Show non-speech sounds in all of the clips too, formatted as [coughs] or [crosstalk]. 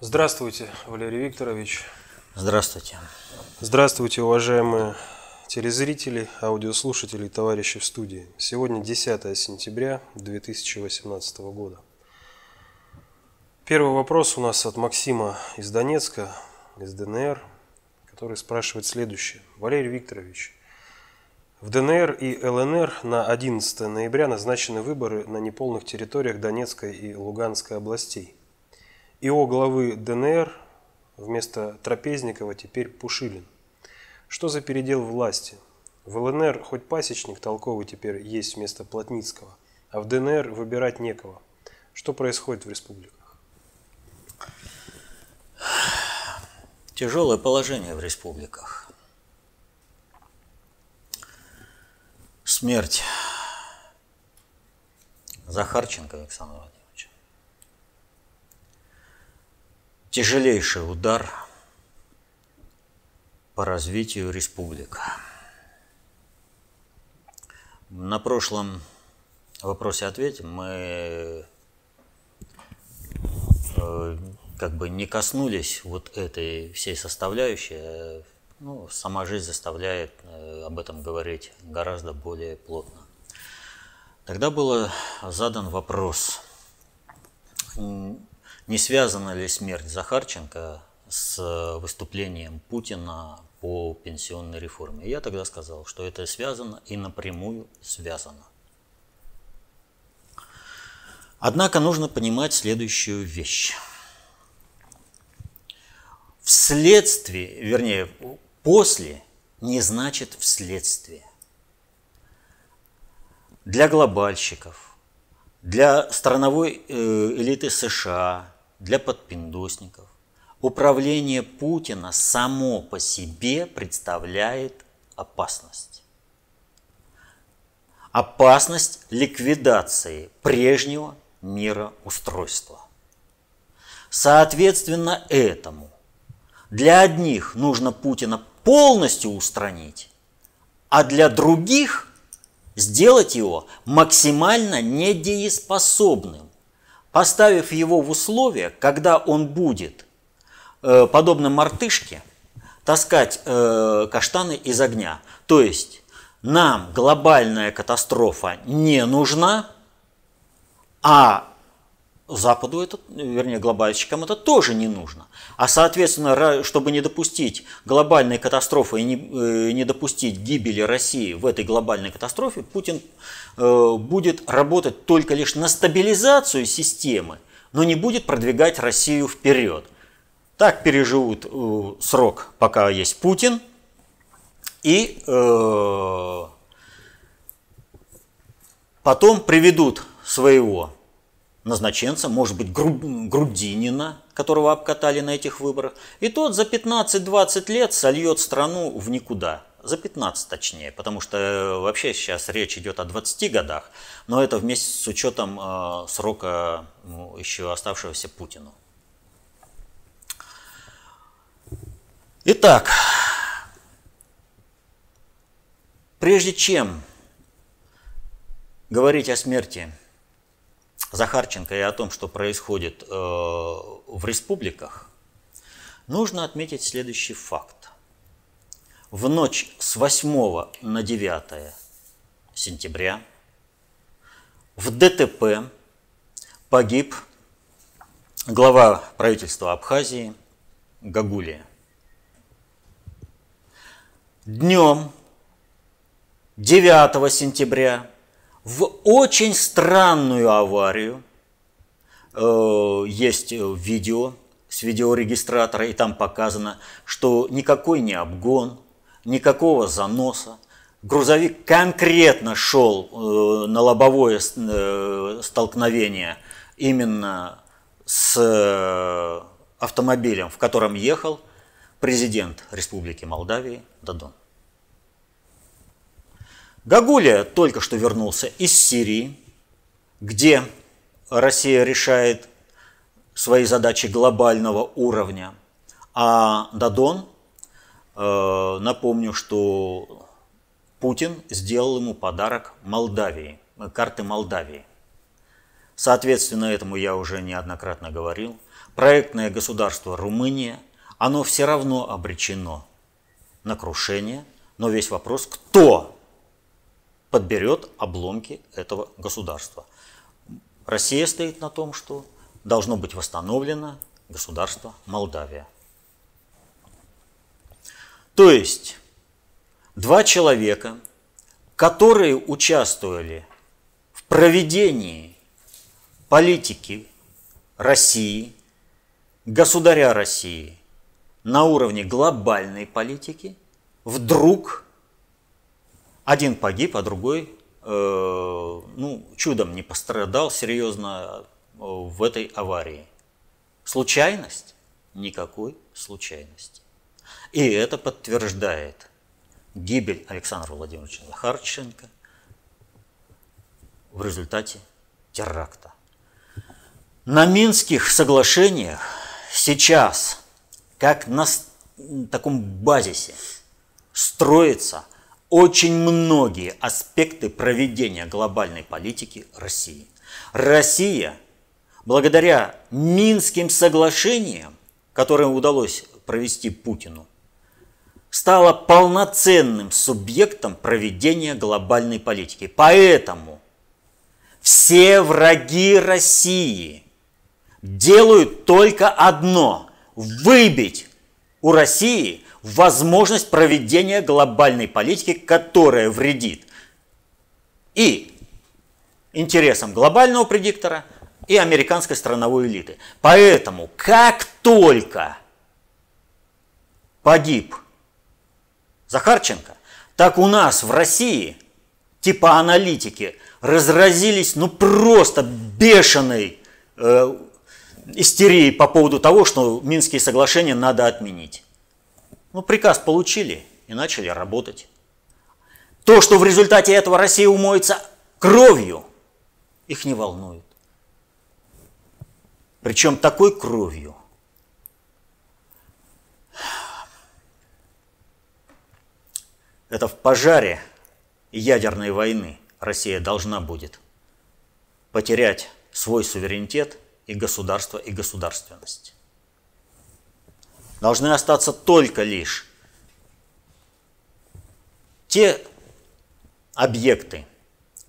Здравствуйте, Валерий Викторович. Здравствуйте. Здравствуйте, уважаемые телезрители, аудиослушатели товарищи в студии. Сегодня 10 сентября 2018 года. Первый вопрос у нас от Максима из Донецка, из ДНР, который спрашивает следующее. Валерий Викторович, в ДНР и ЛНР на 11 ноября назначены выборы на неполных территориях Донецкой и Луганской областей. ИО главы ДНР вместо Трапезникова теперь Пушилин. Что за передел власти? В ЛНР хоть пасечник толковый теперь есть вместо Плотницкого, а в ДНР выбирать некого. Что происходит в республиках? Тяжелое положение в республиках. Смерть Захарченко Владимировича тяжелейший удар по развитию республик. На прошлом вопросе ответим мы э, как бы не коснулись вот этой всей составляющей. Ну, сама жизнь заставляет э, об этом говорить гораздо более плотно. Тогда был задан вопрос, не связана ли смерть Захарченко с выступлением Путина по пенсионной реформе? Я тогда сказал, что это связано и напрямую связано. Однако нужно понимать следующую вещь. Вследствие, вернее, после не значит вследствие. Для глобальщиков, для страновой э, элиты США, для подпиндосников. Управление Путина само по себе представляет опасность. Опасность ликвидации прежнего мироустройства. Соответственно этому для одних нужно Путина полностью устранить, а для других сделать его максимально недееспособным поставив его в условия, когда он будет, э, подобно мартышке, таскать э, каштаны из огня. То есть нам глобальная катастрофа не нужна, а Западу это, вернее, глобальщикам это тоже не нужно. А соответственно, чтобы не допустить глобальной катастрофы и не, э, не допустить гибели России в этой глобальной катастрофе, Путин будет работать только лишь на стабилизацию системы, но не будет продвигать Россию вперед. Так переживут э, срок, пока есть Путин, и э, потом приведут своего назначенца, может быть, Грудинина, которого обкатали на этих выборах, и тот за 15-20 лет сольет страну в никуда. За 15 точнее, потому что э, вообще сейчас речь идет о 20 годах, но это вместе с учетом э, срока ну, еще оставшегося Путину. Итак, прежде чем говорить о смерти Захарченко и о том, что происходит э, в республиках, нужно отметить следующий факт. В ночь с 8 на 9 сентября в ДТП погиб глава правительства Абхазии Гагулия. Днем 9 сентября в очень странную аварию. Э, есть видео с видеорегистратора, и там показано, что никакой не обгон, никакого заноса. Грузовик конкретно шел э, на лобовое э, столкновение именно с автомобилем, в котором ехал президент Республики Молдавии Дадон. Гагулия только что вернулся из Сирии, где Россия решает свои задачи глобального уровня. А Дадон, э, напомню, что Путин сделал ему подарок Молдавии, карты Молдавии. Соответственно, этому я уже неоднократно говорил. Проектное государство Румыния, оно все равно обречено на крушение, но весь вопрос, кто подберет обломки этого государства. Россия стоит на том, что должно быть восстановлено государство Молдавия. То есть два человека, которые участвовали в проведении политики России, государя России на уровне глобальной политики, вдруг один погиб, а другой э, ну, чудом не пострадал серьезно э, в этой аварии. Случайность? Никакой случайности. И это подтверждает гибель Александра Владимировича Захарченко в результате теракта. На Минских соглашениях сейчас, как на таком базисе, строятся очень многие аспекты проведения глобальной политики России. Россия, благодаря Минским соглашениям, которые удалось провести Путину, стала полноценным субъектом проведения глобальной политики. Поэтому все враги России делают только одно – выбить у России возможность проведения глобальной политики, которая вредит и интересам глобального предиктора, и американской страновой элиты. Поэтому, как только погиб Захарченко, так у нас в России типа аналитики разразились ну просто бешеной э, истерией по поводу того, что Минские соглашения надо отменить. Ну, приказ получили и начали работать. То, что в результате этого Россия умоется кровью, их не волнует. Причем такой кровью, Это в пожаре ядерной войны Россия должна будет потерять свой суверенитет и государство, и государственность. Должны остаться только лишь те объекты,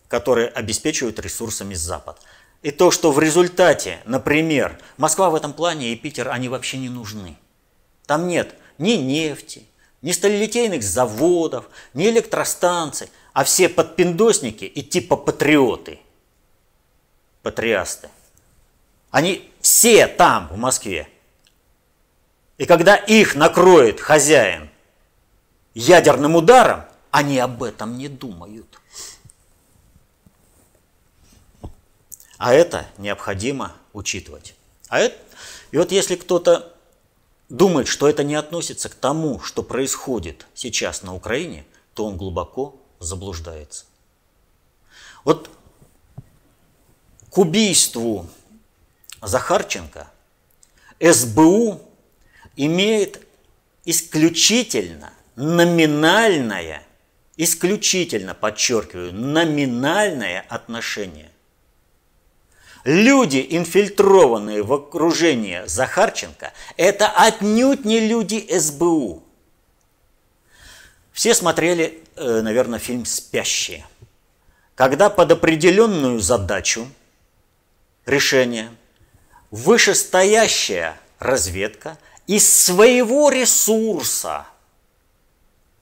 которые обеспечивают ресурсами Запад. И то, что в результате, например, Москва в этом плане и Питер, они вообще не нужны. Там нет ни нефти, ни сталелитейных заводов, ни электростанций, а все подпиндосники и типа патриоты, патриасты. Они все там, в Москве. И когда их накроет хозяин ядерным ударом, они об этом не думают. А это необходимо учитывать. А это, и вот если кто-то думает, что это не относится к тому, что происходит сейчас на Украине, то он глубоко заблуждается. Вот к убийству Захарченко СБУ имеет исключительно номинальное, исключительно, подчеркиваю, номинальное отношение. Люди, инфильтрованные в окружение Захарченко, это отнюдь не люди СБУ. Все смотрели, э, наверное, фильм «Спящие». Когда под определенную задачу, решение, вышестоящая разведка из своего ресурса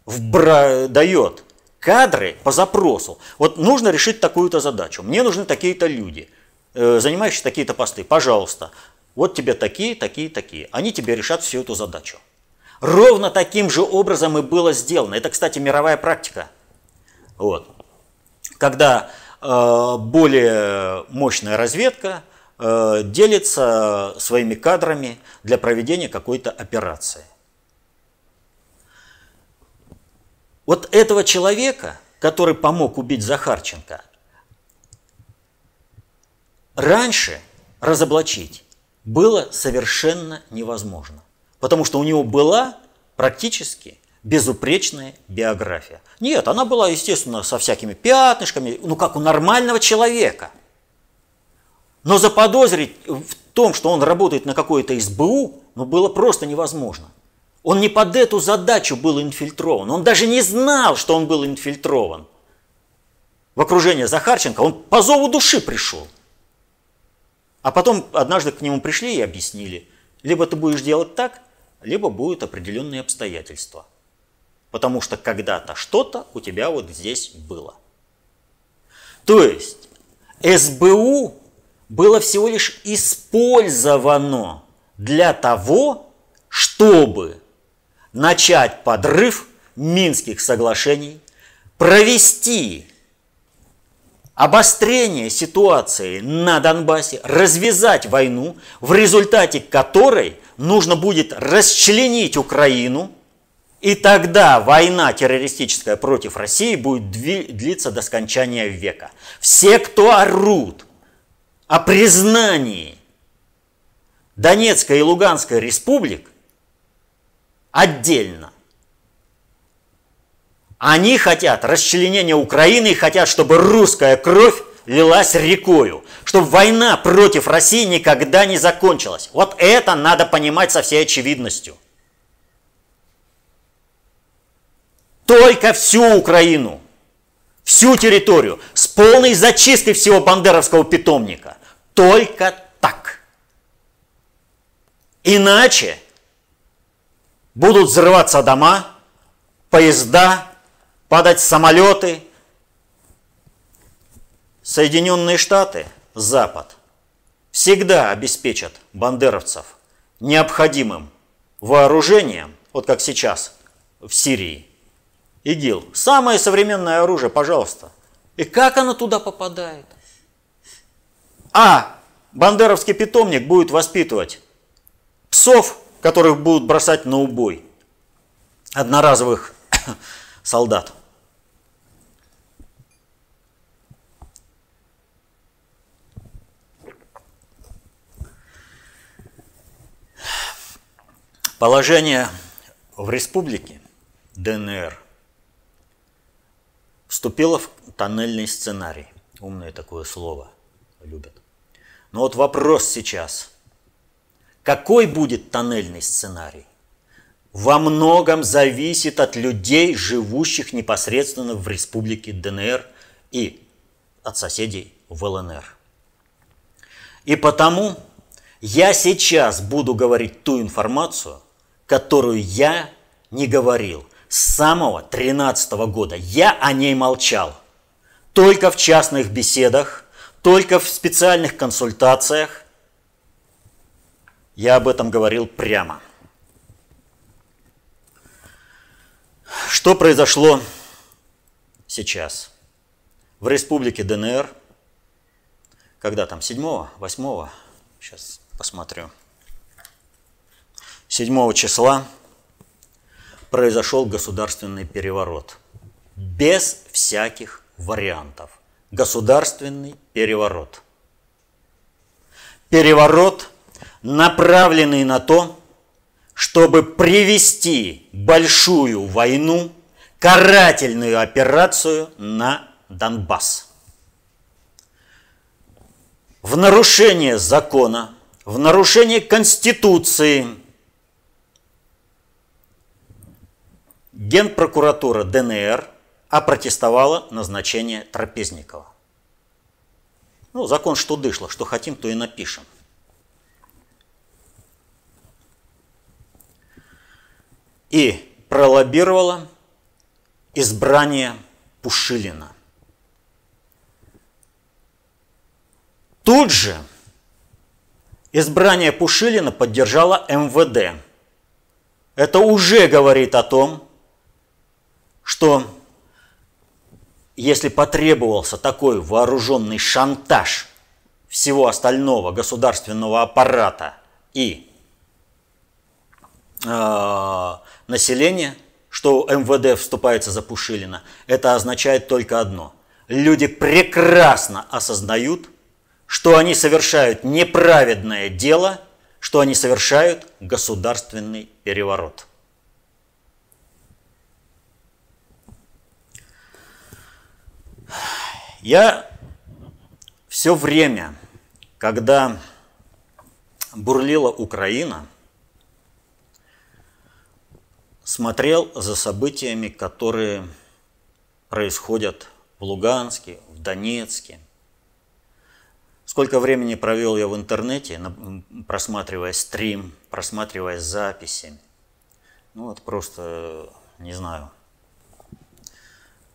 вбра... дает кадры по запросу. Вот нужно решить такую-то задачу, мне нужны такие-то люди – Э, занимающие такие-то посты, пожалуйста, вот тебе такие, такие, такие. Они тебе решат всю эту задачу. Ровно таким же образом и было сделано. Это, кстати, мировая практика. Вот. Когда э, более мощная разведка э, делится своими кадрами для проведения какой-то операции. Вот этого человека, который помог убить Захарченко, раньше разоблачить было совершенно невозможно, потому что у него была практически безупречная биография. Нет, она была, естественно, со всякими пятнышками, ну как у нормального человека. Но заподозрить в том, что он работает на какой-то СБУ, ну, было просто невозможно. Он не под эту задачу был инфильтрован. Он даже не знал, что он был инфильтрован. В окружение Захарченко он по зову души пришел. А потом однажды к нему пришли и объяснили, либо ты будешь делать так, либо будут определенные обстоятельства. Потому что когда-то что-то у тебя вот здесь было. То есть СБУ было всего лишь использовано для того, чтобы начать подрыв Минских соглашений, провести обострение ситуации на Донбассе, развязать войну, в результате которой нужно будет расчленить Украину, и тогда война террористическая против России будет длиться до скончания века. Все, кто орут о признании Донецкой и Луганской республик отдельно, они хотят расчленения Украины хотят, чтобы русская кровь лилась рекою, чтобы война против России никогда не закончилась. Вот это надо понимать со всей очевидностью. Только всю Украину, всю территорию, с полной зачисткой всего бандеровского питомника. Только так. Иначе будут взрываться дома, поезда, падать самолеты. Соединенные Штаты, Запад, всегда обеспечат бандеровцев необходимым вооружением, вот как сейчас в Сирии. ИГИЛ. Самое современное оружие, пожалуйста. И как оно туда попадает? А бандеровский питомник будет воспитывать псов, которых будут бросать на убой, одноразовых [coughs] солдат. Положение в республике ДНР вступило в тоннельный сценарий. Умное такое слово любят. Но вот вопрос сейчас. Какой будет тоннельный сценарий? Во многом зависит от людей, живущих непосредственно в республике ДНР и от соседей в ЛНР. И потому я сейчас буду говорить ту информацию, которую я не говорил с самого 13 года. Я о ней молчал. Только в частных беседах, только в специальных консультациях я об этом говорил прямо. Что произошло сейчас? В республике ДНР, когда там, 7 8 сейчас посмотрю, 7 числа произошел государственный переворот. Без всяких вариантов. Государственный переворот. Переворот, направленный на то, чтобы привести большую войну, карательную операцию на Донбасс. В нарушение закона, в нарушение Конституции – Генпрокуратура ДНР опротестовала назначение Трапезникова. Ну, закон что дышло, что хотим, то и напишем. И пролоббировала избрание Пушилина. Тут же избрание Пушилина поддержала МВД. Это уже говорит о том, что если потребовался такой вооруженный шантаж всего остального государственного аппарата и э, населения, что МВД вступается за Пушилина, это означает только одно. Люди прекрасно осознают, что они совершают неправедное дело, что они совершают государственный переворот. Я все время, когда бурлила Украина, смотрел за событиями, которые происходят в Луганске, в Донецке. Сколько времени провел я в интернете, просматривая стрим, просматривая записи. Ну вот просто не знаю,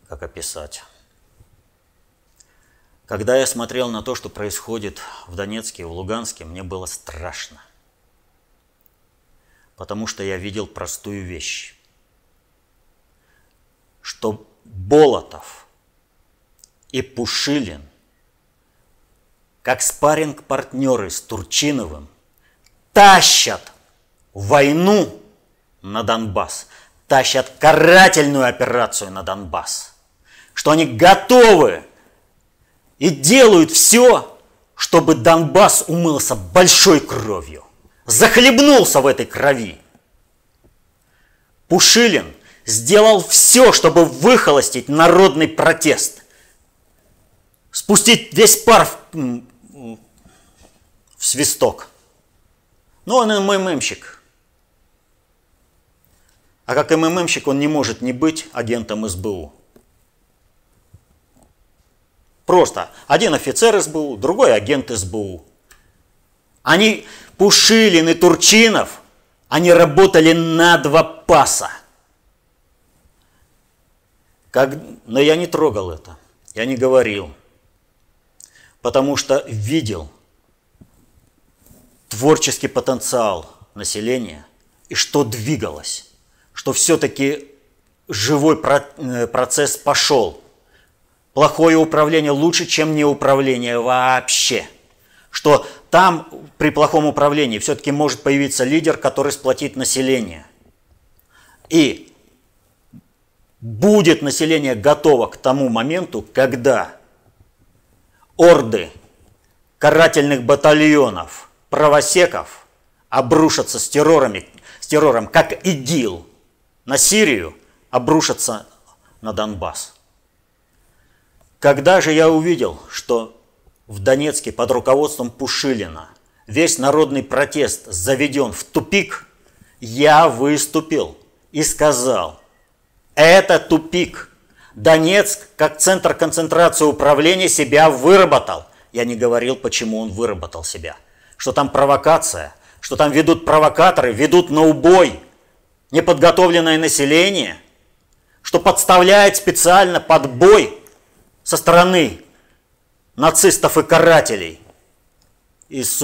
как описать. Когда я смотрел на то, что происходит в Донецке и в Луганске, мне было страшно. Потому что я видел простую вещь. Что Болотов и Пушилин, как спарринг-партнеры с Турчиновым, тащат войну на Донбасс, тащат карательную операцию на Донбасс, что они готовы и делают все, чтобы Донбасс умылся большой кровью, захлебнулся в этой крови. Пушилин сделал все, чтобы выхолостить народный протест, спустить весь пар в, в свисток. Ну, он МММщик. А как МММщик он не может не быть агентом СБУ. Просто один офицер СБУ, другой агент СБУ. Они, Пушилин и Турчинов, они работали на два паса. Как... Но я не трогал это, я не говорил, потому что видел творческий потенциал населения и что двигалось, что все-таки живой э, процесс пошел – плохое управление лучше, чем не управление вообще. Что там при плохом управлении все-таки может появиться лидер, который сплотит население. И будет население готово к тому моменту, когда орды карательных батальонов, правосеков обрушатся с, террорами, с террором, как ИГИЛ, на Сирию, обрушатся на Донбасс. Когда же я увидел, что в Донецке под руководством Пушилина весь народный протест заведен в тупик, я выступил и сказал, это тупик. Донецк, как центр концентрации управления, себя выработал. Я не говорил, почему он выработал себя. Что там провокация, что там ведут провокаторы, ведут на убой неподготовленное население, что подставляет специально под бой со стороны нацистов и карателей из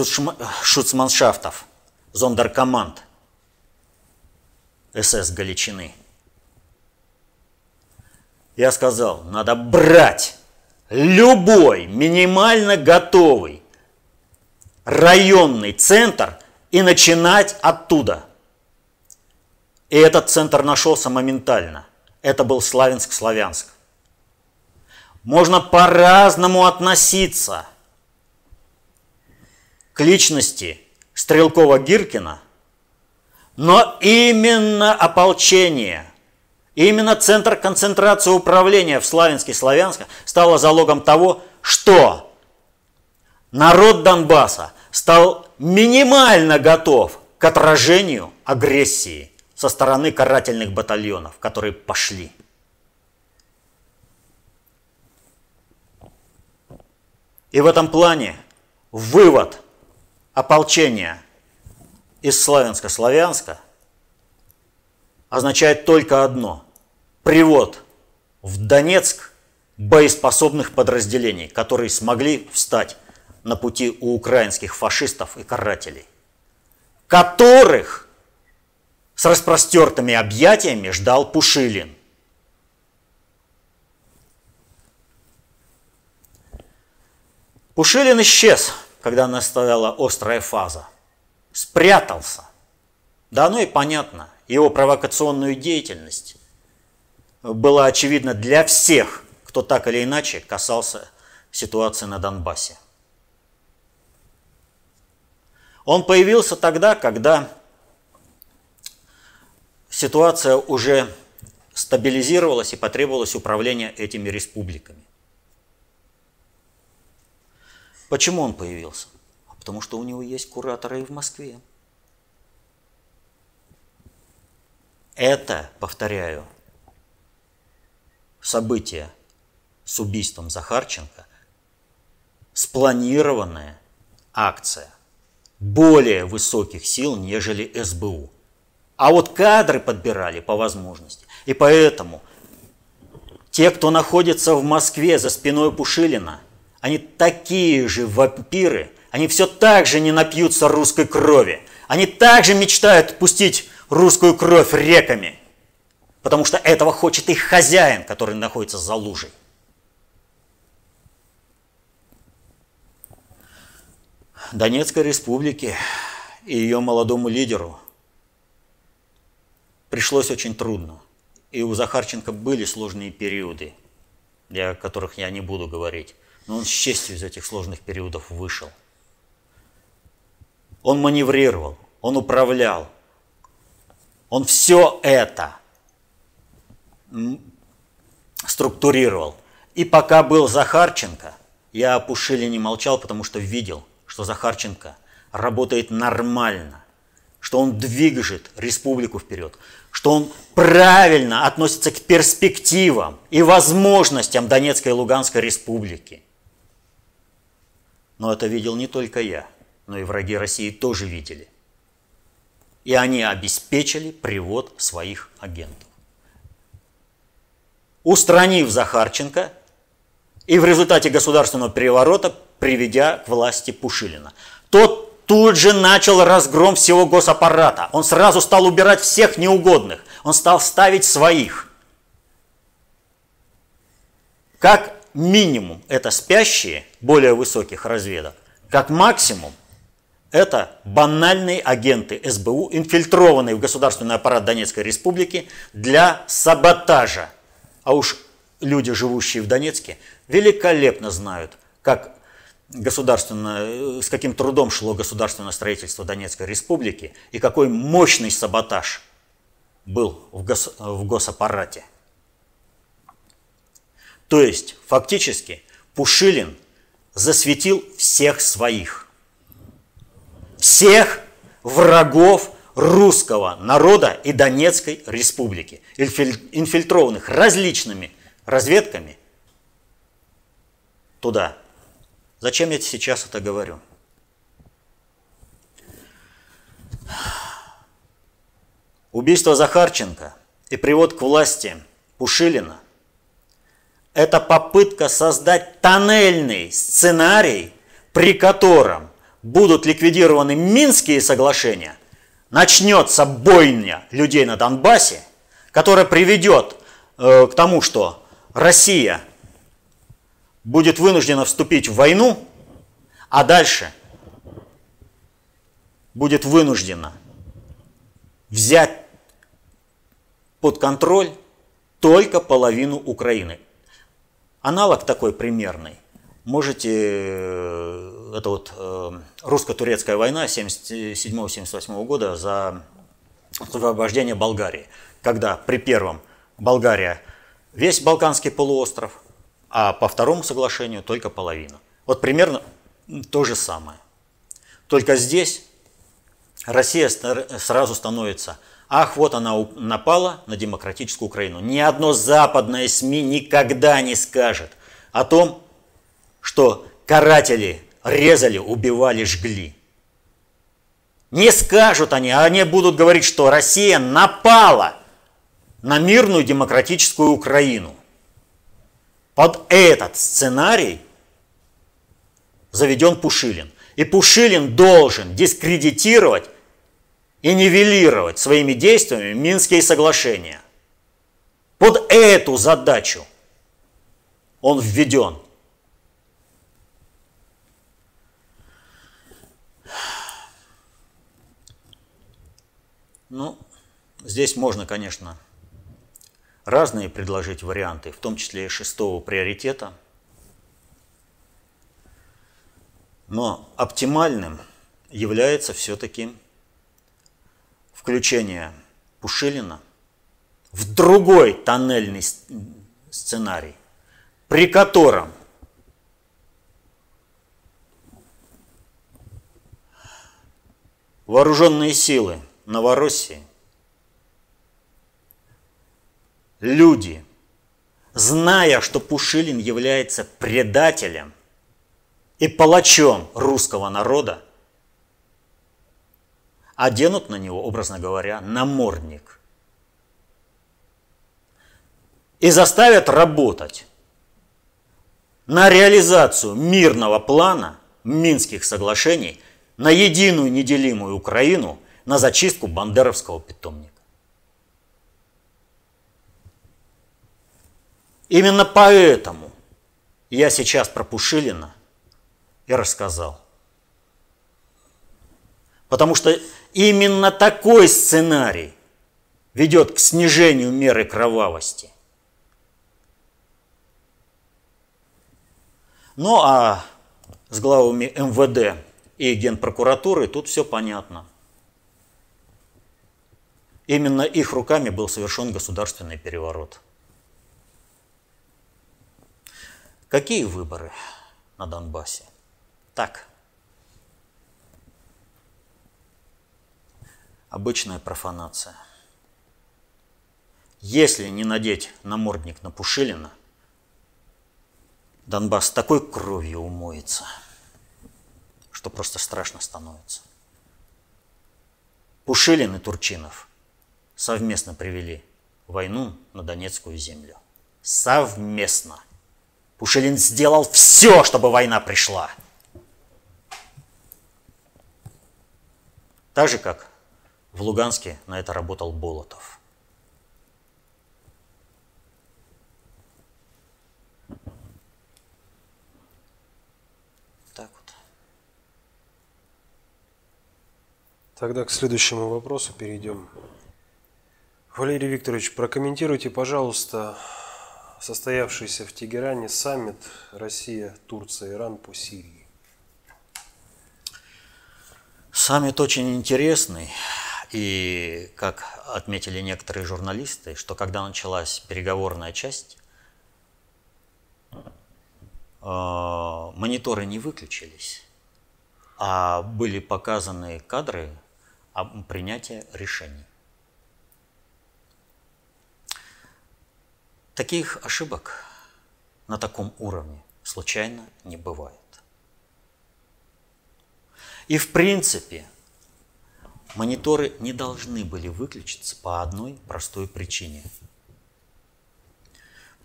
шуцманшафтов, зондеркоманд СС Галичины. Я сказал, надо брать любой минимально готовый районный центр и начинать оттуда. И этот центр нашелся моментально. Это был Славянск-Славянск. Можно по-разному относиться к личности Стрелкова-Гиркина, но именно ополчение, именно центр концентрации управления в Славянске-Славянске стало залогом того, что народ Донбасса стал минимально готов к отражению агрессии со стороны карательных батальонов, которые пошли. И в этом плане вывод ополчения из Славянска-Славянска означает только одно – привод в Донецк боеспособных подразделений, которые смогли встать на пути у украинских фашистов и карателей, которых с распростертыми объятиями ждал Пушилин. Пушилин исчез, когда настояла острая фаза. Спрятался. Да оно и понятно. Его провокационную деятельность была очевидна для всех, кто так или иначе касался ситуации на Донбассе. Он появился тогда, когда ситуация уже стабилизировалась и потребовалось управление этими республиками. Почему он появился? потому что у него есть кураторы и в Москве. Это, повторяю, событие с убийством Захарченко, спланированная акция более высоких сил, нежели СБУ. А вот кадры подбирали по возможности. И поэтому те, кто находится в Москве за спиной Пушилина, они такие же вампиры, они все так же не напьются русской крови. Они также мечтают пустить русскую кровь реками, потому что этого хочет их хозяин, который находится за лужей. Донецкой республике и ее молодому лидеру пришлось очень трудно. И у Захарченко были сложные периоды, о которых я не буду говорить. Но он с честью из этих сложных периодов вышел. Он маневрировал, он управлял, он все это структурировал. И пока был Захарченко, я о Пушилине молчал, потому что видел, что Захарченко работает нормально, что он движет республику вперед, что он правильно относится к перспективам и возможностям Донецкой и Луганской республики. Но это видел не только я, но и враги России тоже видели и они обеспечили привод своих агентов. Устранив Захарченко и в результате государственного переворота приведя к власти Пушилина. Тот тут же начал разгром всего госаппарата. Он сразу стал убирать всех неугодных. Он стал ставить своих. Как минимум это спящие более высоких разведок, как максимум это банальные агенты СБУ, инфильтрованные в государственный аппарат Донецкой Республики для саботажа. А уж люди, живущие в Донецке, великолепно знают, как государственно, с каким трудом шло государственное строительство Донецкой Республики и какой мощный саботаж был в, гос, в госаппарате. То есть, фактически, Пушилин засветил всех своих всех врагов русского народа и Донецкой республики, инфильтрованных различными разведками туда. Зачем я сейчас это говорю? Убийство Захарченко и привод к власти Пушилина – это попытка создать тоннельный сценарий, при котором будут ликвидированы Минские соглашения, начнется бойня людей на Донбассе, которая приведет э, к тому, что Россия будет вынуждена вступить в войну, а дальше будет вынуждена взять под контроль только половину Украины. Аналог такой примерный можете, э, это вот э, русско-турецкая война 77-78 года за освобождение Болгарии, когда при первом Болгария весь Балканский полуостров, а по второму соглашению только половина. Вот примерно то же самое. Только здесь Россия сразу становится, ах, вот она напала на демократическую Украину. Ни одно западное СМИ никогда не скажет о том, что каратели резали, убивали, жгли. Не скажут они, а они будут говорить, что Россия напала на мирную демократическую Украину. Под этот сценарий заведен Пушилин. И Пушилин должен дискредитировать и нивелировать своими действиями Минские соглашения. Под эту задачу он введен. Ну, здесь можно, конечно, разные предложить варианты, в том числе и шестого приоритета. Но оптимальным является все-таки включение Пушилина в другой тоннельный сценарий, при котором вооруженные силы Новороссии, люди, зная, что Пушилин является предателем и палачом русского народа, оденут на него, образно говоря, намордник и заставят работать на реализацию мирного плана Минских соглашений на единую неделимую Украину на зачистку бандеровского питомника. Именно поэтому я сейчас про Пушилина и рассказал. Потому что именно такой сценарий ведет к снижению меры кровавости. Ну а с главами МВД и Генпрокуратуры тут все понятно. Именно их руками был совершен государственный переворот. Какие выборы на Донбассе? Так. Обычная профанация. Если не надеть намордник на Пушилина, Донбасс такой кровью умоется, что просто страшно становится. Пушилин и Турчинов совместно привели войну на Донецкую землю. Совместно. Пушилин сделал все, чтобы война пришла. Так же, как в Луганске на это работал Болотов. Тогда к следующему вопросу перейдем. Валерий Викторович, прокомментируйте, пожалуйста, состоявшийся в Тегеране саммит Россия, Турция, Иран по Сирии. Саммит очень интересный. И, как отметили некоторые журналисты, что когда началась переговорная часть, э, мониторы не выключились, а были показаны кадры принятия решений. Таких ошибок на таком уровне случайно не бывает. И в принципе мониторы не должны были выключиться по одной простой причине.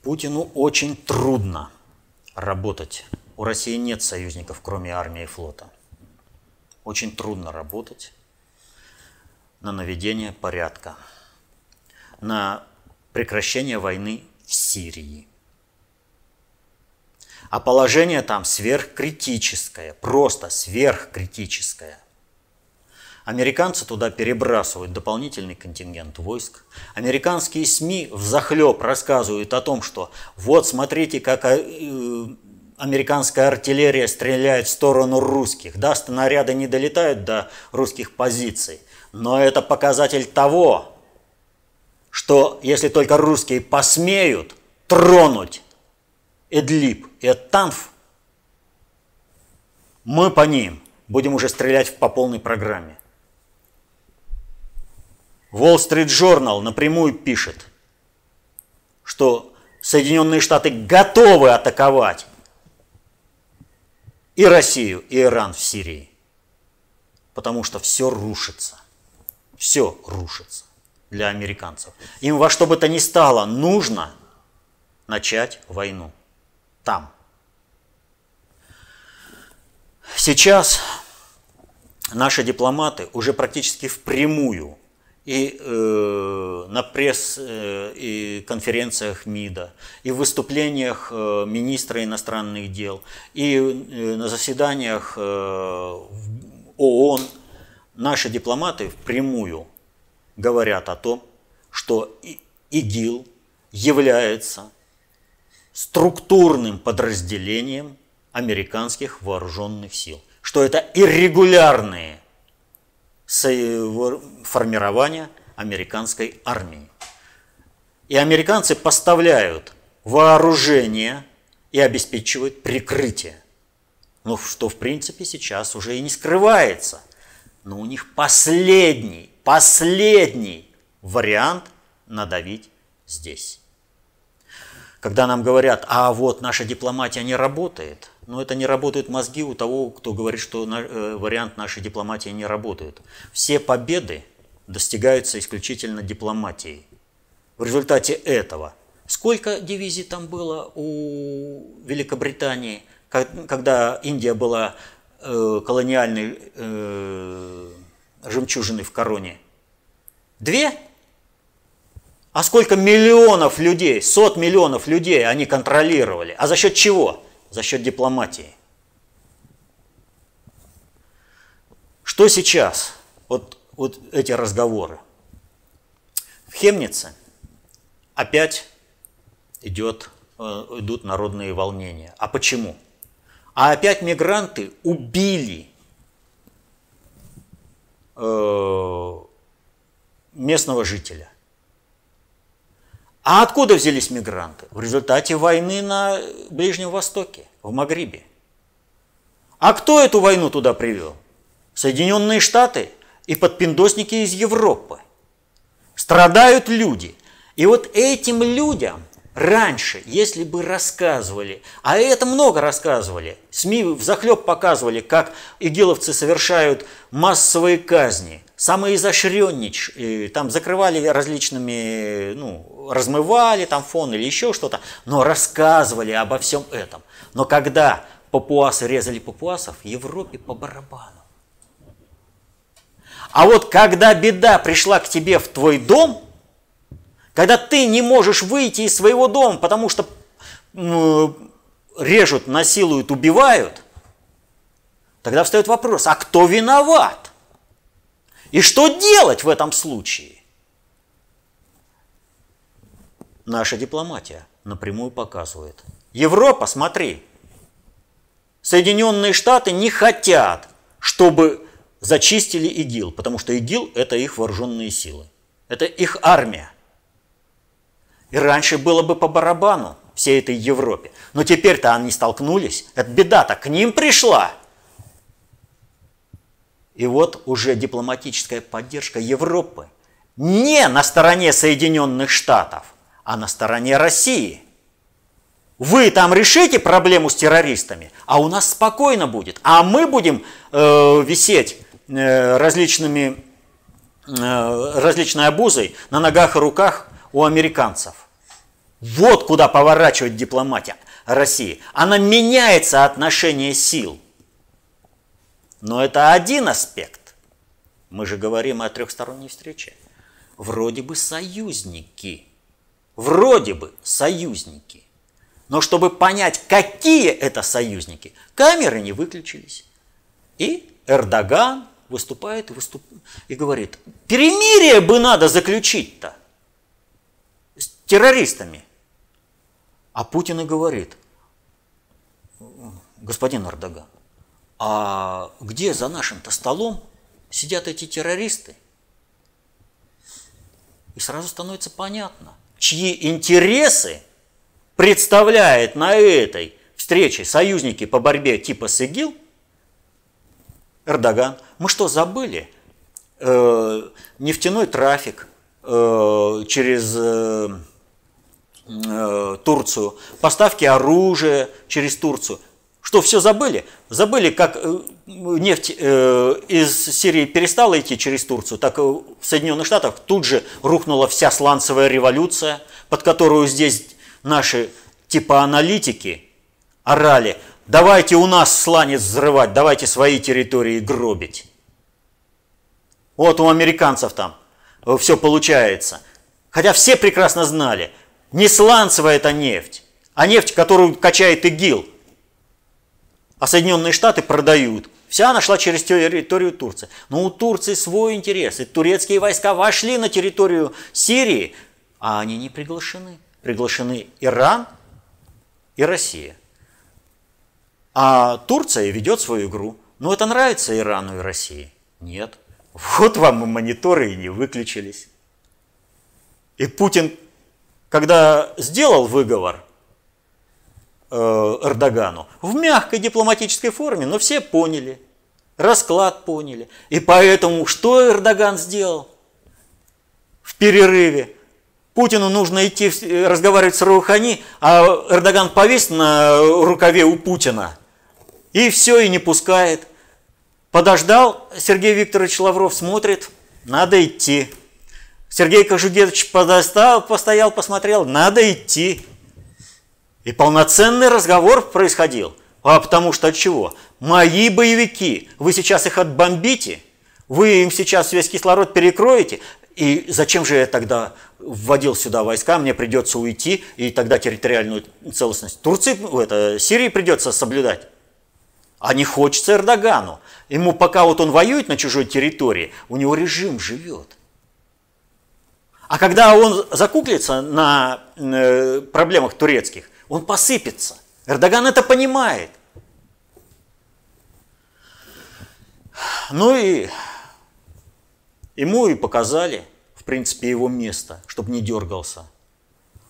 Путину очень трудно работать. У России нет союзников, кроме армии и флота. Очень трудно работать на наведение порядка, на прекращение войны в Сирии. А положение там сверхкритическое, просто сверхкритическое. Американцы туда перебрасывают дополнительный контингент войск. Американские СМИ в захлеб рассказывают о том, что вот смотрите, как э, американская артиллерия стреляет в сторону русских. Да, снаряды не долетают до русских позиций, но это показатель того, что если только русские посмеют тронуть Эдлиб и Эттанф, мы по ним будем уже стрелять по полной программе. Wall Street Journal напрямую пишет, что Соединенные Штаты готовы атаковать и Россию, и Иран в Сирии, потому что все рушится все рушится для американцев. Им во что бы то ни стало нужно начать войну там. Сейчас наши дипломаты уже практически впрямую и э, на пресс э, и конференциях МИДа, и в выступлениях э, министра иностранных дел, и э, на заседаниях э, ООН – наши дипломаты впрямую говорят о том, что ИГИЛ является структурным подразделением американских вооруженных сил, что это иррегулярные формирования американской армии. И американцы поставляют вооружение и обеспечивают прикрытие. Ну, что в принципе сейчас уже и не скрывается – Но у них последний, последний вариант надавить здесь. Когда нам говорят, а вот наша дипломатия не работает, но это не работают мозги у того, кто говорит, что э, вариант нашей дипломатии не работает. Все победы достигаются исключительно дипломатией. В результате этого сколько дивизий там было у Великобритании, когда Индия была э, колониальной э, жемчужиной в короне? Две? А сколько миллионов людей, сот миллионов людей они контролировали? А за счет чего? За счет дипломатии. Что сейчас? Вот, вот эти разговоры. В Хемнице опять идет, э, идут народные волнения. А почему? А опять мигранты убили э, местного жителя. А откуда взялись мигранты? В результате войны на Ближнем Востоке, в Магрибе. А кто эту войну туда привел? Соединенные Штаты и подпиндосники из Европы. Страдают люди. И вот этим людям раньше, если бы рассказывали, а это много рассказывали, СМИ в захлеб показывали, как игиловцы совершают массовые казни, самые изощреннейшие, там закрывали различными, ну, размывали там фон или еще что-то, но рассказывали обо всем этом. Но когда папуасы резали папуасов, Европе по барабану. А вот когда беда пришла к тебе в твой дом, когда ты не можешь выйти из своего дома, потому что режут, насилуют, убивают, тогда встает вопрос, а кто виноват? И что делать в этом случае? Наша дипломатия напрямую показывает. Европа, смотри, Соединенные Штаты не хотят, чтобы зачистили ИГИЛ, потому что ИГИЛ – это их вооруженные силы, это их армия. И раньше было бы по барабану всей этой Европе. Но теперь-то они столкнулись, эта беда-то к ним пришла – и вот уже дипломатическая поддержка Европы не на стороне Соединенных Штатов, а на стороне России. Вы там решите проблему с террористами, а у нас спокойно будет. А мы будем э, висеть э, различными, э, различной обузой на ногах и руках у американцев. Вот куда поворачивает дипломатия России. Она меняет соотношение сил. Но это один аспект. Мы же говорим о трехсторонней встрече. Вроде бы союзники. Вроде бы союзники. Но чтобы понять, какие это союзники, камеры не выключились. И Эрдоган выступает и, выступ... и говорит, перемирие бы надо заключить-то террористами. А Путин и говорит, господин Эрдоган, а где за нашим-то столом сидят эти террористы? И сразу становится понятно, чьи интересы представляет на этой встрече союзники по борьбе типа с ИГИЛ Эрдоган. Мы что, забыли? Э, нефтяной трафик э, через э, Турцию, поставки оружия через Турцию – что, все забыли? Забыли, как э, нефть э, из Сирии перестала идти через Турцию, так в Соединенных Штатах тут же рухнула вся сланцевая революция, под которую здесь наши типа аналитики орали, давайте у нас сланец взрывать, давайте свои территории гробить. Вот у американцев там э, все получается. Хотя все прекрасно знали, не сланцевая это нефть, а нефть, которую качает ИГИЛ – а Соединенные Штаты продают. Вся нашла через территорию Турции. Но у Турции свой интерес. И турецкие войска вошли на территорию Сирии, а они не приглашены. Приглашены Иран и Россия. А Турция ведет свою игру. Но это нравится Ирану и России? Нет. Вот вам и мониторы и не выключились. И Путин, когда сделал выговор – Э, Эрдогану в мягкой дипломатической форме, но все поняли. расклад поняли. И поэтому что Эрдоган сделал в перерыве? Путину нужно идти разговаривать с Раухани, а Эрдоган повис на рукаве у Путина. И все, и не пускает. Подождал, Сергей Викторович Лавров смотрит, надо идти. Сергей Кожугетович подостал, постоял, посмотрел, надо идти. И полноценный разговор происходил. А потому что от чего? Мои боевики, вы сейчас их отбомбите, вы им сейчас весь кислород перекроете, и зачем же я тогда вводил сюда войска, мне придется уйти, и тогда территориальную целостность Турции, это, Сирии придется соблюдать. А не хочется Эрдогану. Ему пока вот он воюет на чужой территории, у него режим живет. А когда он закуклится на э, проблемах турецких, он посыпется. Эрдоган это понимает. Ну и ему и показали, в принципе, его место, чтобы не дергался.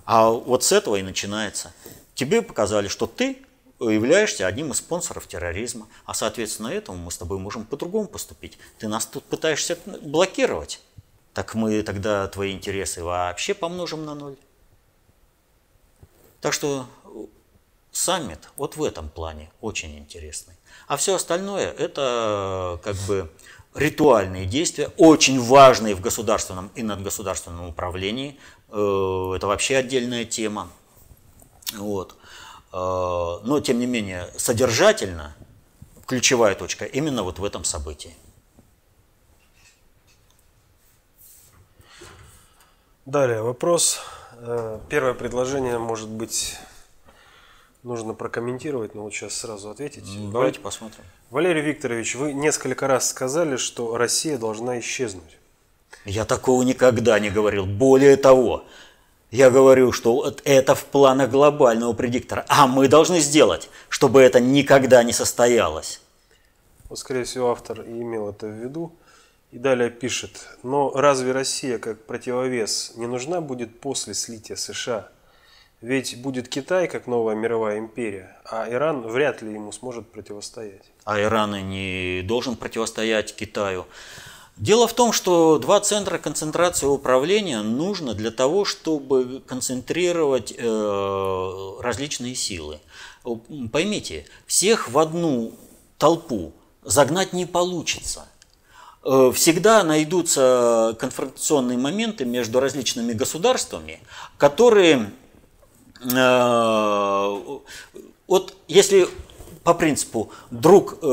А вот с этого и начинается. Тебе показали, что ты являешься одним из спонсоров терроризма. А соответственно этому мы с тобой можем по-другому поступить. Ты нас тут пытаешься блокировать. Так мы тогда твои интересы вообще помножим на ноль. Так что саммит вот в этом плане очень интересный. А все остальное это как бы ритуальные действия, очень важные в государственном и надгосударственном управлении. Э, это вообще отдельная тема. Вот. Э, но, тем не менее, содержательно ключевая точка именно вот в этом событии. Далее вопрос. Э, первое предложение может быть нужно прокомментировать, но вот сейчас сразу ответить. Давайте посмотрим. Валерий Викторович, вы несколько раз сказали, что Россия должна исчезнуть. Я такого никогда не говорил. Более того, я говорю, что вот это в планах глобального предиктора. А мы должны сделать, чтобы это никогда не состоялось. Вот, скорее всего, автор имел это в виду. И далее пишет, но разве Россия как противовес не нужна будет после слития США? Ведь будет Китай как новая мировая империя, а Иран вряд ли ему сможет противостоять. А Иран и не должен противостоять Китаю. Дело в том, что два центра концентрации управления нужно для того, чтобы концентрировать э, различные силы. Поймите, всех в одну толпу загнать не получится. Э, всегда найдутся конфронтационные моменты между различными государствами, которые э, вот если по принципу друг э,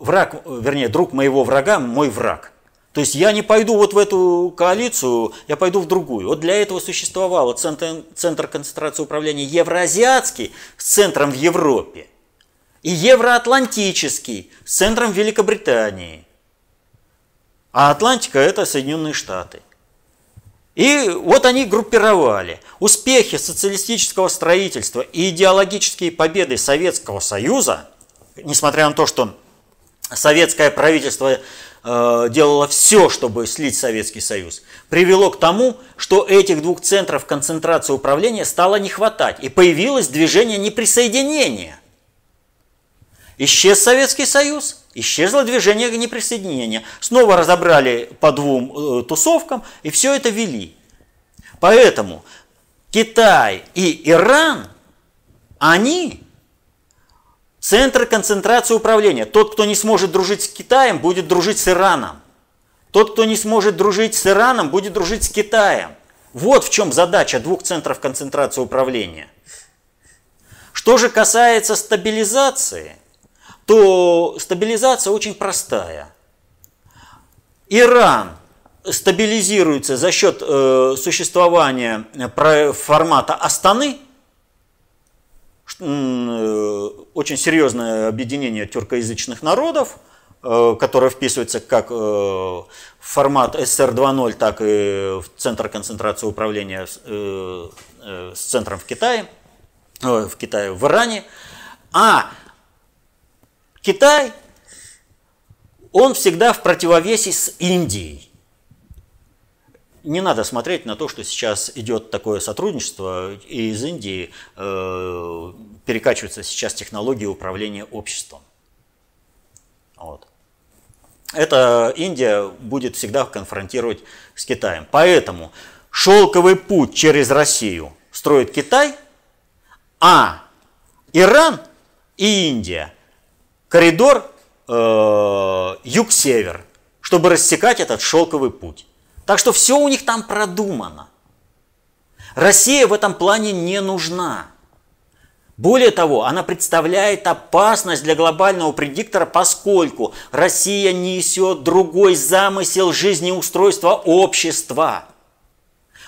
враг, вернее друг моего врага мой враг, то есть я не пойду вот в эту коалицию, я пойду в другую. Вот для этого существовал центр, центр концентрации управления евроазиатский с центром в Европе и евроатлантический с центром в Великобритании. А Атлантика – это Соединенные Штаты. И вот они группировали. Успехи социалистического строительства и идеологические победы Советского Союза, несмотря на то, что советское правительство Э, делала все, чтобы слить Советский Союз, привело к тому, что этих двух центров концентрации управления стало не хватать, и появилось движение неприсоединения. Исчез Советский Союз, исчезло движение неприсоединения. Снова разобрали по двум э, тусовкам и все это вели. Поэтому Китай и Иран, они Центр концентрации управления. Тот, кто не сможет дружить с Китаем, будет дружить с Ираном. Тот, кто не сможет дружить с Ираном, будет дружить с Китаем. Вот в чем задача двух центров концентрации управления. Что же касается стабилизации, то стабилизация очень простая. Иран стабилизируется за счет э, существования формата Астаны – Э, очень серьезное объединение тюркоязычных народов, э, которое вписывается как э, в формат СССР 2.0, так и в Центр концентрации управления с центром в Китае, в Китае, в Иране. А Китай, он всегда в противовесе с Индией не надо смотреть на то, что сейчас идет такое сотрудничество, и из Индии э, перекачиваются сейчас технологии управления обществом. Вот. это Индия будет всегда конфронтировать с Китаем. Поэтому шелковый путь через Россию строит Китай, а Иран и Индия коридор э, юг-север, чтобы рассекать этот шелковый путь. Так что все у них там продумано. Россия в этом плане не нужна. Более того, она представляет опасность для глобального предиктора, поскольку Россия несет другой замысел жизнеустройства общества.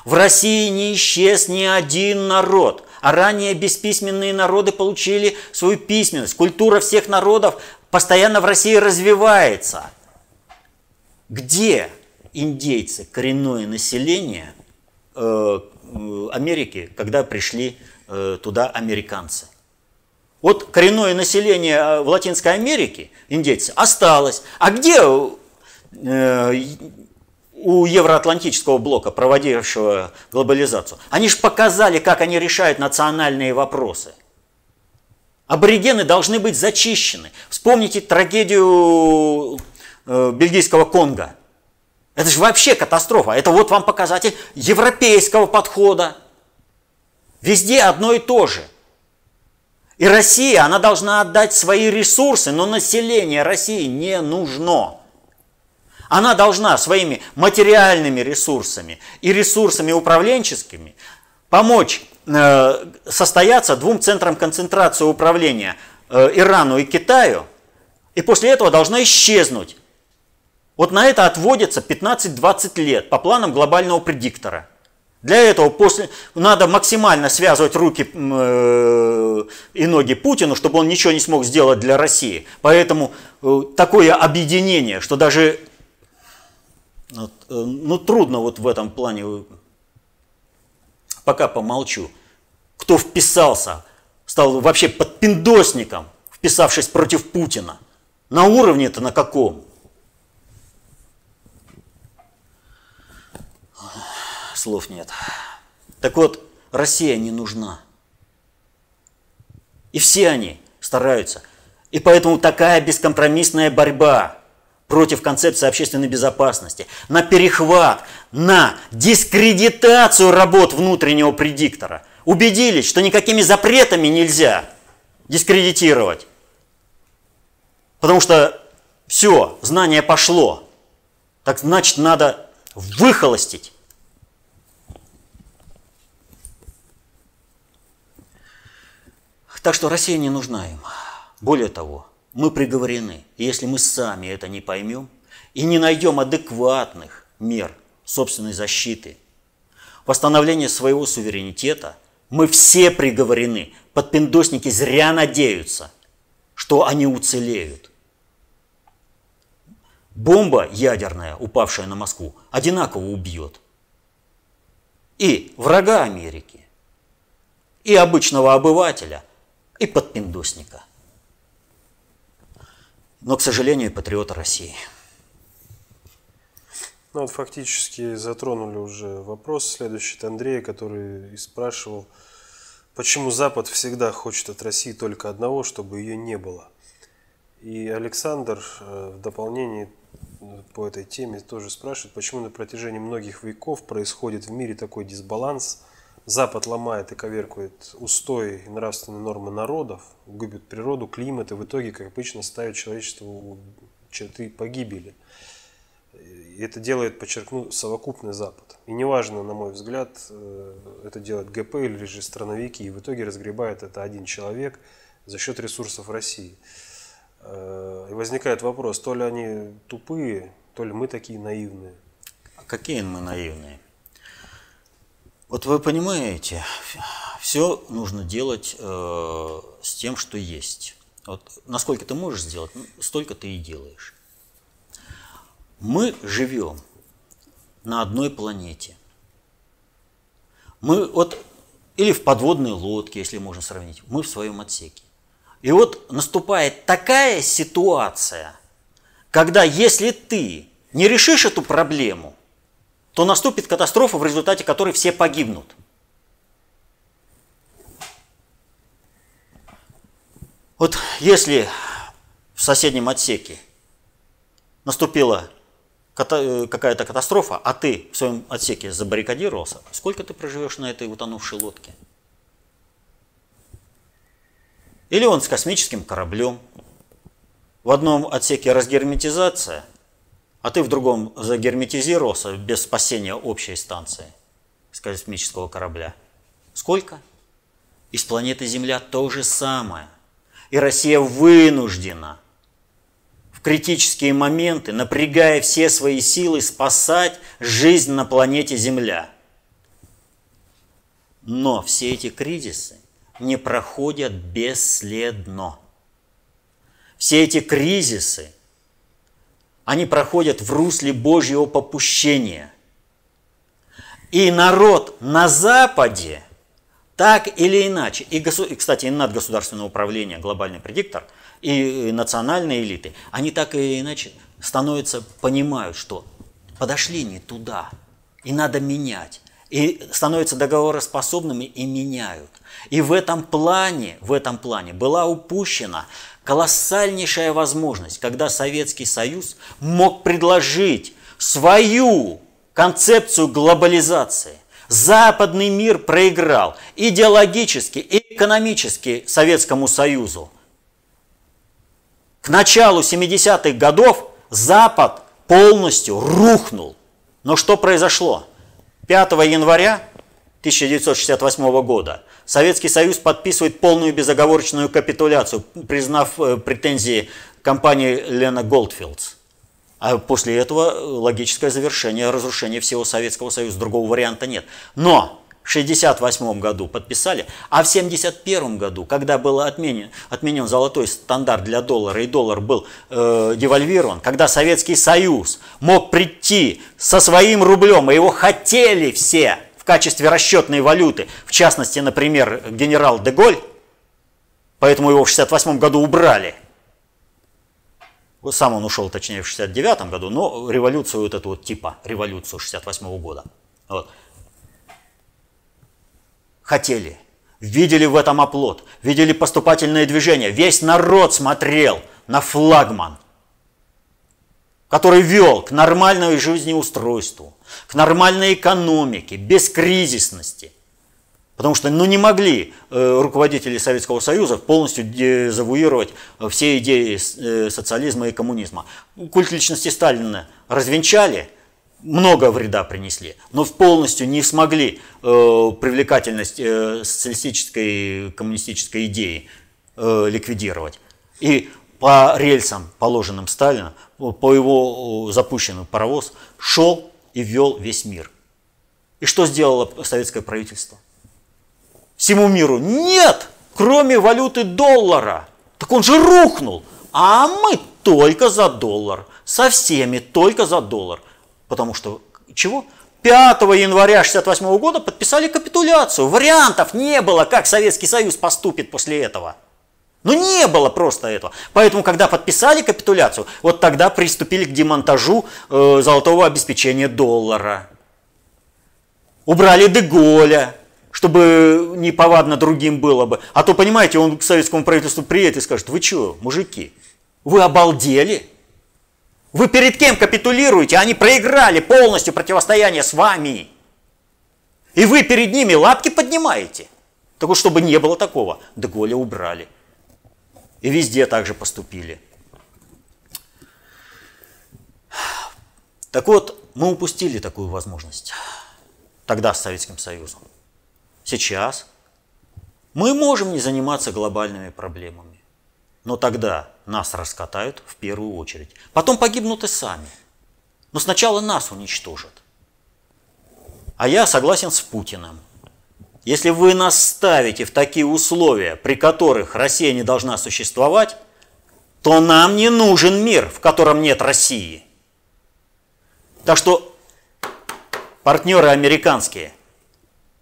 В России не исчез ни один народ, а ранее бесписьменные народы получили свою письменность. Культура всех народов постоянно в России развивается. Где индейцы, коренное население э, э Америки, когда пришли Э, туда американцы. Вот коренное население э, в Латинской Америке, индейцы, осталось. А где э, у Евроатлантического блока, проводившего глобализацию? Они же показали, как они решают национальные вопросы. Аборигены должны быть зачищены. Вспомните трагедию бельгийского Конго. Это же вообще катастрофа. Это вот вам показатель европейского подхода. Везде одно и то же. И Россия, она должна отдать свои ресурсы, но население России не нужно. Она должна своими материальными ресурсами и ресурсами управленческими помочь э, состояться двум центрам концентрации управления э, Ирану и Китаю, и после этого должна исчезнуть. Вот на это отводится 15-20 лет по планам глобального предиктора – для этого после, надо максимально связывать руки э, и ноги Путину, чтобы он ничего не смог сделать для России. Поэтому такое объединение, что даже ну, трудно вот в этом плане, пока помолчу, кто вписался, стал вообще подпиндосником, вписавшись против Путина. На уровне-то на каком? слов нет. Так вот, Россия не нужна. И все они стараются. И поэтому такая бескомпромиссная борьба против концепции общественной безопасности, на перехват, на дискредитацию работ внутреннего предиктора. Убедились, что никакими запретами нельзя дискредитировать. Потому что все, знание пошло. Так значит, надо выхолостить Так что Россия не нужна им. Более того, мы приговорены. Если мы сами это не поймем и не найдем адекватных мер собственной защиты, восстановления своего суверенитета, мы все приговорены. Подпиндосники зря надеются, что они уцелеют. Бомба ядерная, упавшая на Москву, одинаково убьет и врага Америки, и обычного обывателя – и подпиндосника. Но, к сожалению, патриота России. Ну вот фактически затронули уже вопрос следующий от Андрея, который и спрашивал, почему Запад всегда хочет от России только одного, чтобы ее не было. И Александр э, в дополнении по этой теме тоже спрашивает, почему на протяжении многих веков происходит в мире такой дисбаланс – Запад ломает и коверкует устои и нравственные нормы народов, губит природу, климат и в итоге, как обычно, ставит человечество у черты погибели. И это делает, подчеркну, совокупный Запад. И неважно, на мой взгляд, э, это делает ГП или же страновики, и в итоге разгребает это один человек за счет ресурсов России. Э, и возникает вопрос, то ли они тупые, то ли мы такие наивные. А какие мы наивные? Вот вы понимаете, все нужно делать э, с тем, что есть. Вот насколько ты можешь сделать, столько ты и делаешь. Мы живем на одной планете. Мы вот, или в подводной лодке, если можно сравнить, мы в своем отсеке. И вот наступает такая ситуация, когда если ты не решишь эту проблему, то наступит катастрофа, в результате которой все погибнут. Вот если в соседнем отсеке наступила э, какая-то катастрофа, а ты в своем отсеке забаррикадировался, сколько ты проживешь на этой утонувшей лодке? Или он с космическим кораблем. В одном отсеке разгерметизация, а ты в другом загерметизировался без спасения общей станции с космического корабля. Сколько? И с планеты Земля то же самое. И Россия вынуждена в критические моменты, напрягая все свои силы, спасать жизнь на планете Земля. Но все эти кризисы не проходят бесследно. Все эти кризисы, они проходят в русле Божьего попущения. И народ на Западе, так или иначе, и, кстати, и надгосударственное управление, глобальный предиктор, и национальные элиты, они так или иначе становятся, понимают, что подошли не туда, и надо менять и становятся договороспособными и меняют. И в этом плане, в этом плане была упущена колоссальнейшая возможность, когда Советский Союз мог предложить свою концепцию глобализации. Западный мир проиграл идеологически и экономически Советскому Союзу. К началу 70-х годов Запад полностью рухнул. Но что произошло? 5 января 1968 года Советский Союз подписывает полную безоговорочную капитуляцию, признав э, претензии компании Лена Голдфилдс. А после этого логическое завершение разрушения всего Советского Союза. Другого варианта нет. Но в 1968 году подписали, а в 1971 году, когда был отменен, отменен золотой стандарт для доллара и доллар был э, девальвирован, когда Советский Союз мог прийти со своим рублем, и его хотели все качестве расчетной валюты, в частности, например, генерал Деголь, поэтому его в 1968 году убрали. Сам он ушел, точнее, в 1969 году, но революцию вот эту вот типа, революцию 1968 года. Вот хотели. Видели в этом оплот, видели поступательное движение. Весь народ смотрел на флагман, который вел к нормальному жизнеустройству, к нормальной экономике, бескризисности. Потому что ну, не могли э, руководители Советского Союза полностью дезавуировать все идеи э, социализма и коммунизма. Культ личности Сталина развенчали – много вреда принесли, но полностью не смогли э, привлекательность э, социалистической коммунистической идеи э, ликвидировать. И по рельсам, положенным Сталину, по его запущенному паровоз, шел и вел весь мир. И что сделало советское правительство? Всему миру нет, кроме валюты доллара. Так он же рухнул. А мы только за доллар. Со всеми только за доллар. Потому что чего? 5 января 1968 года подписали капитуляцию. Вариантов не было, как Советский Союз поступит после этого. Ну не было просто этого. Поэтому, когда подписали капитуляцию, вот тогда приступили к демонтажу э, золотого обеспечения доллара. Убрали Деголя, чтобы неповадно другим было бы. А то, понимаете, он к советскому правительству приедет и скажет, вы что, мужики, вы обалдели? Вы перед кем капитулируете? Они проиграли полностью противостояние с вами. И вы перед ними лапки поднимаете. Так вот, чтобы не было такого, Деголя убрали. И везде также поступили. Так вот, мы упустили такую возможность тогда с Советским Союзом. Сейчас мы можем не заниматься глобальными проблемами. Но тогда нас раскатают в первую очередь. Потом погибнут и сами. Но сначала нас уничтожат. А я согласен с Путиным. Если вы нас ставите в такие условия, при которых Россия не должна существовать, то нам не нужен мир, в котором нет России. Так что, партнеры американские,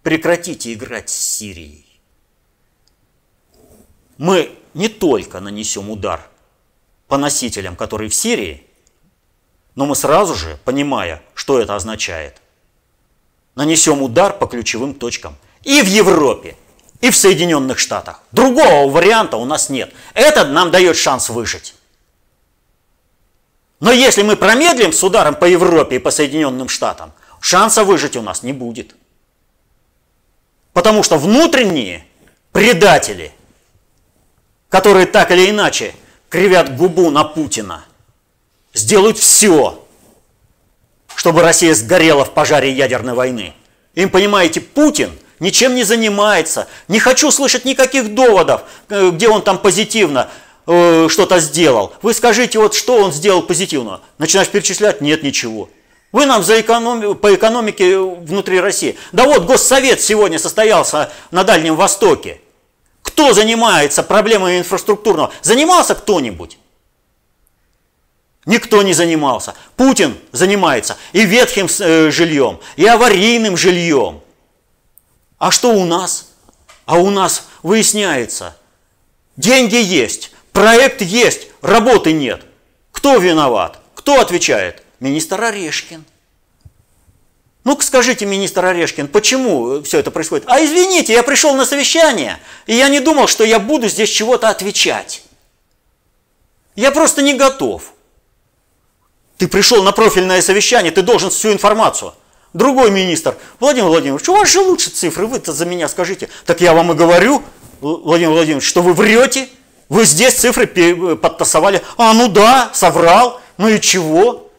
прекратите играть с Сирией. Мы не только нанесем удар по носителям, которые в Сирии, но мы сразу же, понимая, что это означает, нанесем удар по ключевым точкам и в Европе, и в Соединенных Штатах. Другого варианта у нас нет. Это нам дает шанс выжить. Но если мы промедлим с ударом по Европе и по Соединенным Штатам, шанса выжить у нас не будет. Потому что внутренние предатели, которые так или иначе кривят губу на Путина, сделают все, чтобы Россия сгорела в пожаре ядерной войны. Им, понимаете, Путин ничем не занимается. Не хочу слышать никаких доводов, э, где он там позитивно э, что-то сделал. Вы скажите, вот что он сделал позитивно? Начинаешь перечислять, нет ничего. Вы нам за экономи- по экономике внутри России. Да вот Госсовет сегодня состоялся на Дальнем Востоке. Кто занимается проблемой инфраструктурного? Занимался кто-нибудь? Никто не занимался. Путин занимается и ветхим э, жильем, и аварийным жильем. А что у нас? А у нас выясняется, деньги есть, проект есть, работы нет. Кто виноват? Кто отвечает? Министр Орешкин. Ну-ка скажите, министр Орешкин, почему все это происходит? А извините, я пришел на совещание, и я не думал, что я буду здесь чего-то отвечать. Я просто не готов. Ты пришел на профильное совещание, ты должен всю информацию. Другой министр, Владимир Владимирович, у вас же лучше цифры, вы-то за меня скажите. Так я вам и говорю, Владимир Владимирович, что вы врете, вы здесь цифры подтасовали. А, ну да, соврал, ну и чего?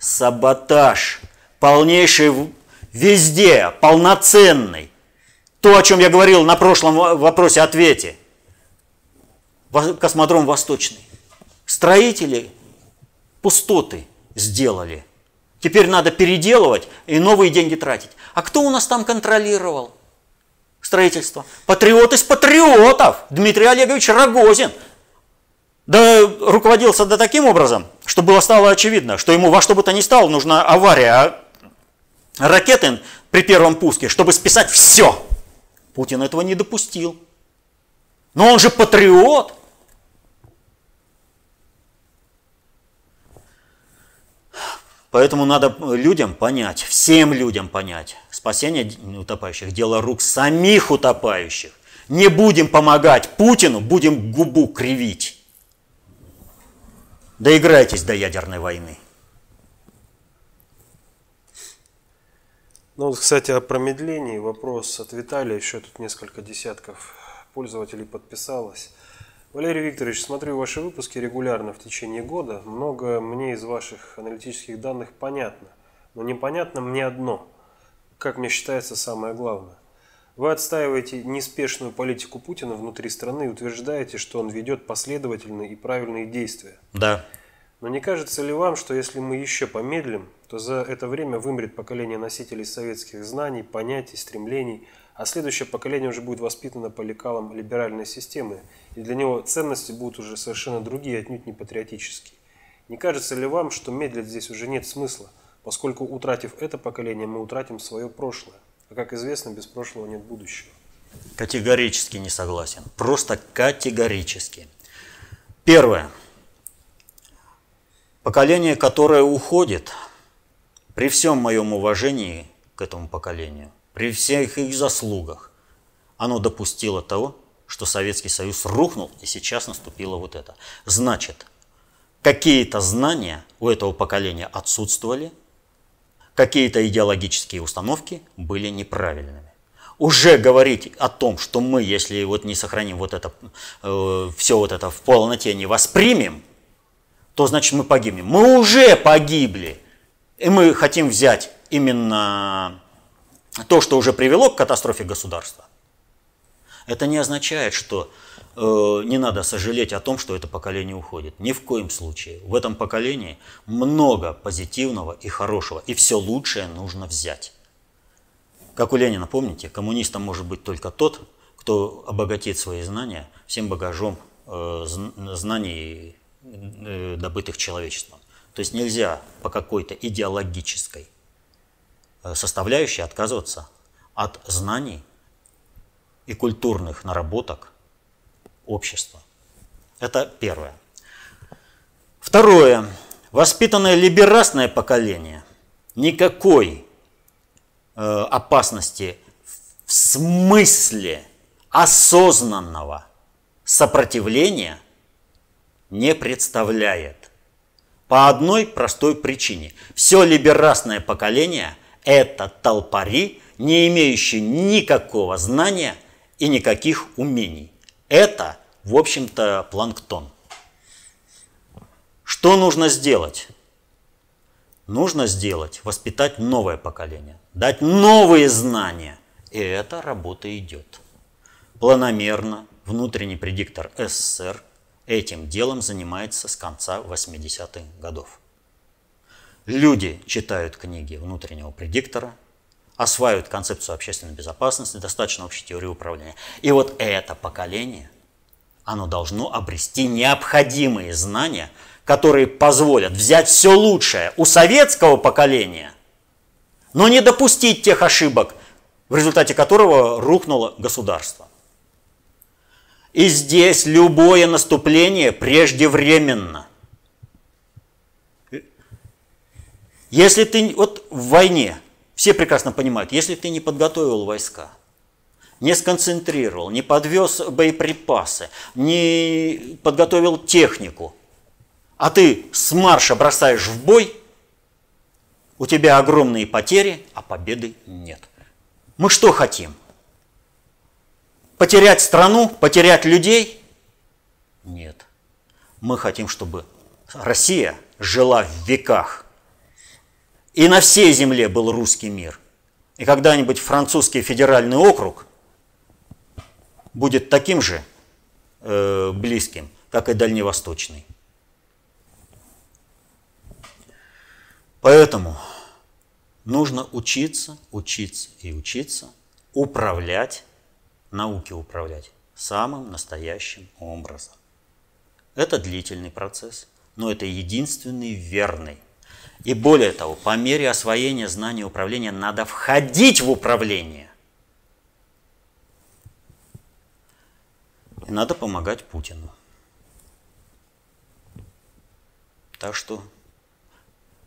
Саботаж, полнейший везде, полноценный. То, о чем я говорил на прошлом вопросе-ответе. Космодром Восточный. Строители пустоты сделали. Теперь надо переделывать и новые деньги тратить. А кто у нас там контролировал строительство? Патриот из патриотов, Дмитрий Олегович Рогозин. Да руководился до таким образом, что было стало очевидно, что ему во что бы то ни стало нужна авария а ракеты при первом пуске, чтобы списать все. Путин этого не допустил. Но он же патриот. Поэтому надо людям понять, всем людям понять, спасение утопающих – дело рук самих утопающих. Не будем помогать Путину, будем губу кривить. Доиграйтесь до ядерной войны. Ну, кстати, о промедлении вопрос от Виталия. Еще тут несколько десятков пользователей подписалось. Валерий Викторович, смотрю ваши выпуски регулярно в течение года. Много мне из ваших аналитических данных понятно. Но непонятно мне одно. Как мне считается самое главное. Вы отстаиваете неспешную политику Путина внутри страны и утверждаете, что он ведет последовательные и правильные действия. Да. Но не кажется ли вам, что если мы еще помедлим, то за это время вымрет поколение носителей советских знаний, понятий, стремлений – а следующее поколение уже будет воспитано по лекалам либеральной системы, и для него ценности будут уже совершенно другие, отнюдь не патриотические. Не кажется ли вам, что медлить здесь уже нет смысла, поскольку утратив это поколение, мы утратим свое прошлое, а как известно, без прошлого нет будущего? Категорически не согласен, просто категорически. Первое. Поколение, которое уходит, при всем моем уважении к этому поколению, при всех их заслугах, оно допустило того, что Советский Союз рухнул, и сейчас наступило вот это. Значит, какие-то знания у этого поколения отсутствовали, какие-то идеологические установки были неправильными. Уже говорить о том, что мы, если вот не сохраним вот это, э, все вот это в полноте не воспримем, то значит мы погибнем. Мы уже погибли, и мы хотим взять именно то, что уже привело к катастрофе государства, это не означает, что э, не надо сожалеть о том, что это поколение уходит. Ни в коем случае. В этом поколении много позитивного и хорошего, и все лучшее нужно взять. Как у Ленина, помните, коммунистом может быть только тот, кто обогатит свои знания всем багажом э, знаний, э, добытых человечеством. То есть нельзя по какой-то идеологической составляющей отказываться от знаний и культурных наработок общества. Это первое. Второе. Воспитанное либерастное поколение никакой э, опасности в смысле осознанного сопротивления не представляет. По одной простой причине. Все либерасное поколение – это толпари, не имеющие никакого знания и никаких умений. Это, в общем-то, планктон. Что нужно сделать? Нужно сделать, воспитать новое поколение, дать новые знания. И эта работа идет. Планомерно внутренний предиктор СССР этим делом занимается с конца 80-х годов. Люди читают книги внутреннего предиктора, осваивают концепцию общественной безопасности, достаточно общей теории управления. И вот это поколение, оно должно обрести необходимые знания, которые позволят взять все лучшее у советского поколения, но не допустить тех ошибок, в результате которого рухнуло государство. И здесь любое наступление преждевременно. Если ты вот в войне, все прекрасно понимают, если ты не подготовил войска, не сконцентрировал, не подвез боеприпасы, не подготовил технику, а ты с марша бросаешь в бой, у тебя огромные потери, а победы нет. Мы что хотим? Потерять страну, потерять людей? Нет. Мы хотим, чтобы Россия жила в веках. И на всей земле был русский мир. И когда-нибудь французский федеральный округ будет таким же э, близким, как и дальневосточный. Поэтому нужно учиться, учиться и учиться управлять науки управлять самым настоящим образом. Это длительный процесс, но это единственный верный. И более того, по мере освоения знаний управления надо входить в управление. И надо помогать Путину. Так что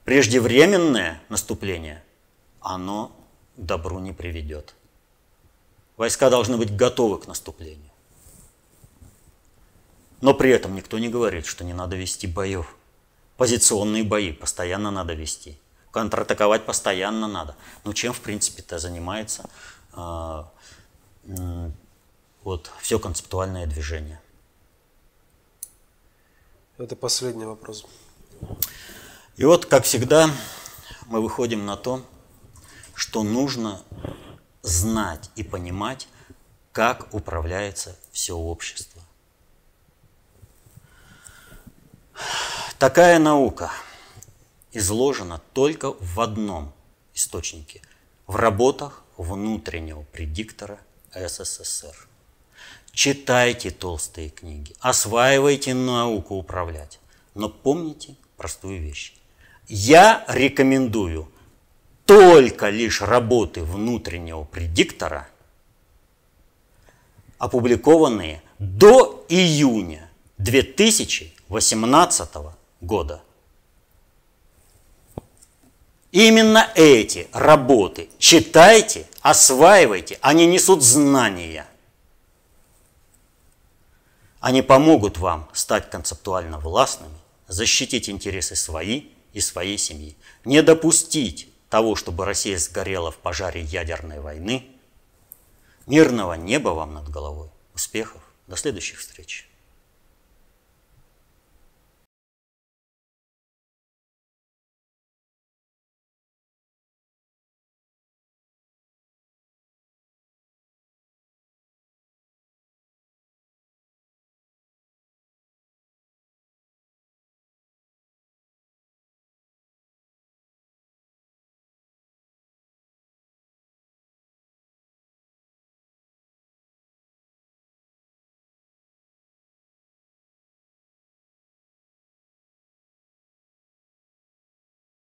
преждевременное наступление, оно к добру не приведет. Войска должны быть готовы к наступлению. Но при этом никто не говорит, что не надо вести боев. Позиционные бои постоянно надо вести. Контратаковать постоянно надо. Ну чем, в принципе-то, занимается э, э, вот, все концептуальное движение. Это последний вопрос. И вот, как всегда, мы выходим на то, что нужно знать и понимать, как управляется все общество. Такая наука изложена только в одном источнике – в работах внутреннего предиктора СССР. Читайте толстые книги, осваивайте науку управлять, но помните простую вещь. Я рекомендую только лишь работы внутреннего предиктора, опубликованные до июня 2018 года. Именно эти работы читайте, осваивайте, они несут знания. Они помогут вам стать концептуально властными, защитить интересы свои и своей семьи, не допустить того, чтобы Россия сгорела в пожаре ядерной войны. Мирного неба вам над головой. Успехов. До следующих встреч.